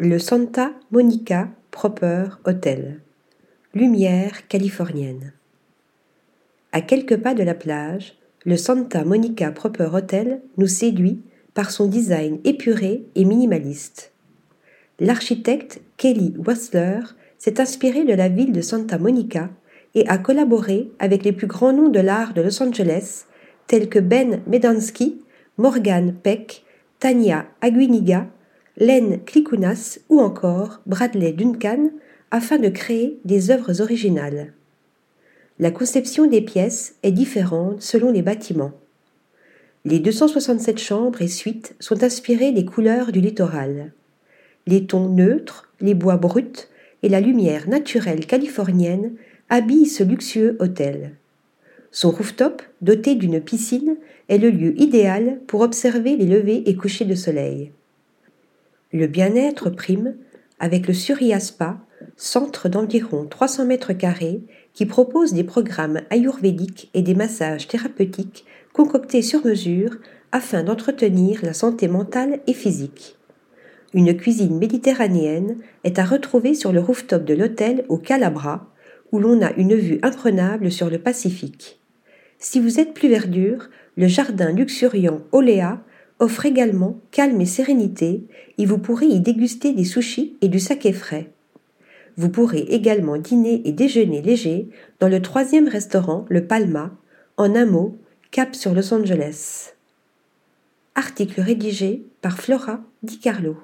Le Santa Monica Proper Hotel. Lumière californienne. À quelques pas de la plage, le Santa Monica Proper Hotel nous séduit par son design épuré et minimaliste. L'architecte Kelly Wassler s'est inspiré de la ville de Santa Monica et a collaboré avec les plus grands noms de l'art de Los Angeles, tels que Ben Medansky, Morgan Peck, Tania Aguiniga, Len Klikounas ou encore Bradley Duncan afin de créer des œuvres originales. La conception des pièces est différente selon les bâtiments. Les 267 chambres et suites sont inspirées des couleurs du littoral. Les tons neutres, les bois bruts et la lumière naturelle californienne habillent ce luxueux hôtel. Son rooftop, doté d'une piscine, est le lieu idéal pour observer les levées et couchers de soleil. Le bien-être prime avec le Surya Spa, centre d'environ 300 mètres carrés qui propose des programmes ayurvédiques et des massages thérapeutiques concoctés sur mesure afin d'entretenir la santé mentale et physique. Une cuisine méditerranéenne est à retrouver sur le rooftop de l'hôtel au Calabra, où l'on a une vue imprenable sur le Pacifique. Si vous êtes plus verdure, le jardin luxuriant Oléa offre également calme et sérénité et vous pourrez y déguster des sushis et du saké frais. Vous pourrez également dîner et déjeuner léger dans le troisième restaurant, le Palma, en un mot, cap sur Los Angeles. Article rédigé par Flora Di Carlo.